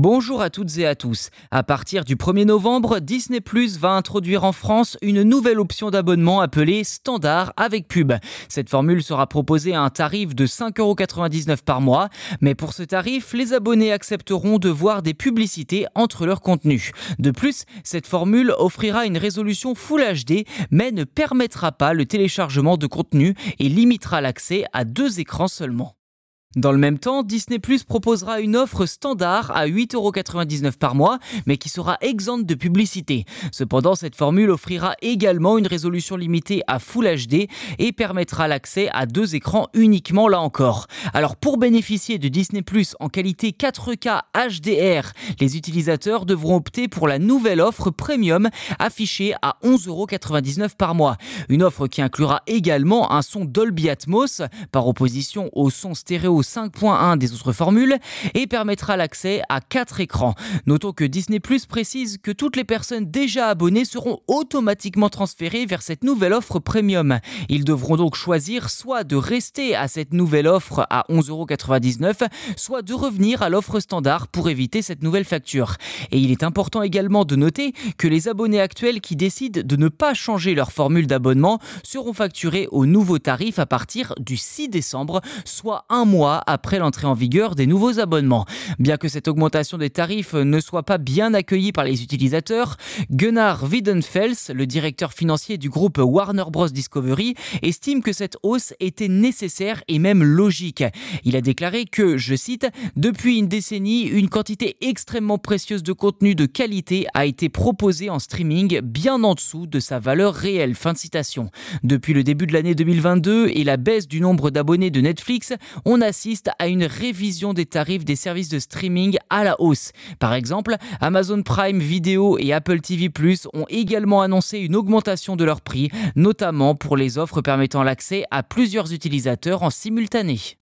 Bonjour à toutes et à tous. À partir du 1er novembre, Disney Plus va introduire en France une nouvelle option d'abonnement appelée Standard avec pub. Cette formule sera proposée à un tarif de 5,99€ par mois, mais pour ce tarif, les abonnés accepteront de voir des publicités entre leurs contenus. De plus, cette formule offrira une résolution Full HD, mais ne permettra pas le téléchargement de contenu et limitera l'accès à deux écrans seulement. Dans le même temps, Disney Plus proposera une offre standard à 8,99€ par mois, mais qui sera exempte de publicité. Cependant, cette formule offrira également une résolution limitée à Full HD et permettra l'accès à deux écrans uniquement là encore. Alors pour bénéficier de Disney Plus en qualité 4K HDR, les utilisateurs devront opter pour la nouvelle offre premium affichée à 11,99€ par mois. Une offre qui inclura également un son Dolby Atmos par opposition au son stéréo 5.1 des autres formules et permettra l'accès à 4 écrans. Notons que Disney Plus précise que toutes les personnes déjà abonnées seront automatiquement transférées vers cette nouvelle offre premium. Ils devront donc choisir soit de rester à cette nouvelle offre à 11,99€, soit de revenir à l'offre standard pour éviter cette nouvelle facture. Et il est important également de noter que les abonnés actuels qui décident de ne pas changer leur formule d'abonnement seront facturés au nouveau tarif à partir du 6 décembre, soit un mois après l'entrée en vigueur des nouveaux abonnements. Bien que cette augmentation des tarifs ne soit pas bien accueillie par les utilisateurs, Gunnar Wiedenfels, le directeur financier du groupe Warner Bros. Discovery, estime que cette hausse était nécessaire et même logique. Il a déclaré que, je cite, Depuis une décennie, une quantité extrêmement précieuse de contenu de qualité a été proposée en streaming bien en dessous de sa valeur réelle. Fin de citation. Depuis le début de l'année 2022 et la baisse du nombre d'abonnés de Netflix, on a assiste à une révision des tarifs des services de streaming à la hausse. Par exemple, Amazon Prime Video et Apple TV Plus ont également annoncé une augmentation de leur prix, notamment pour les offres permettant l'accès à plusieurs utilisateurs en simultané.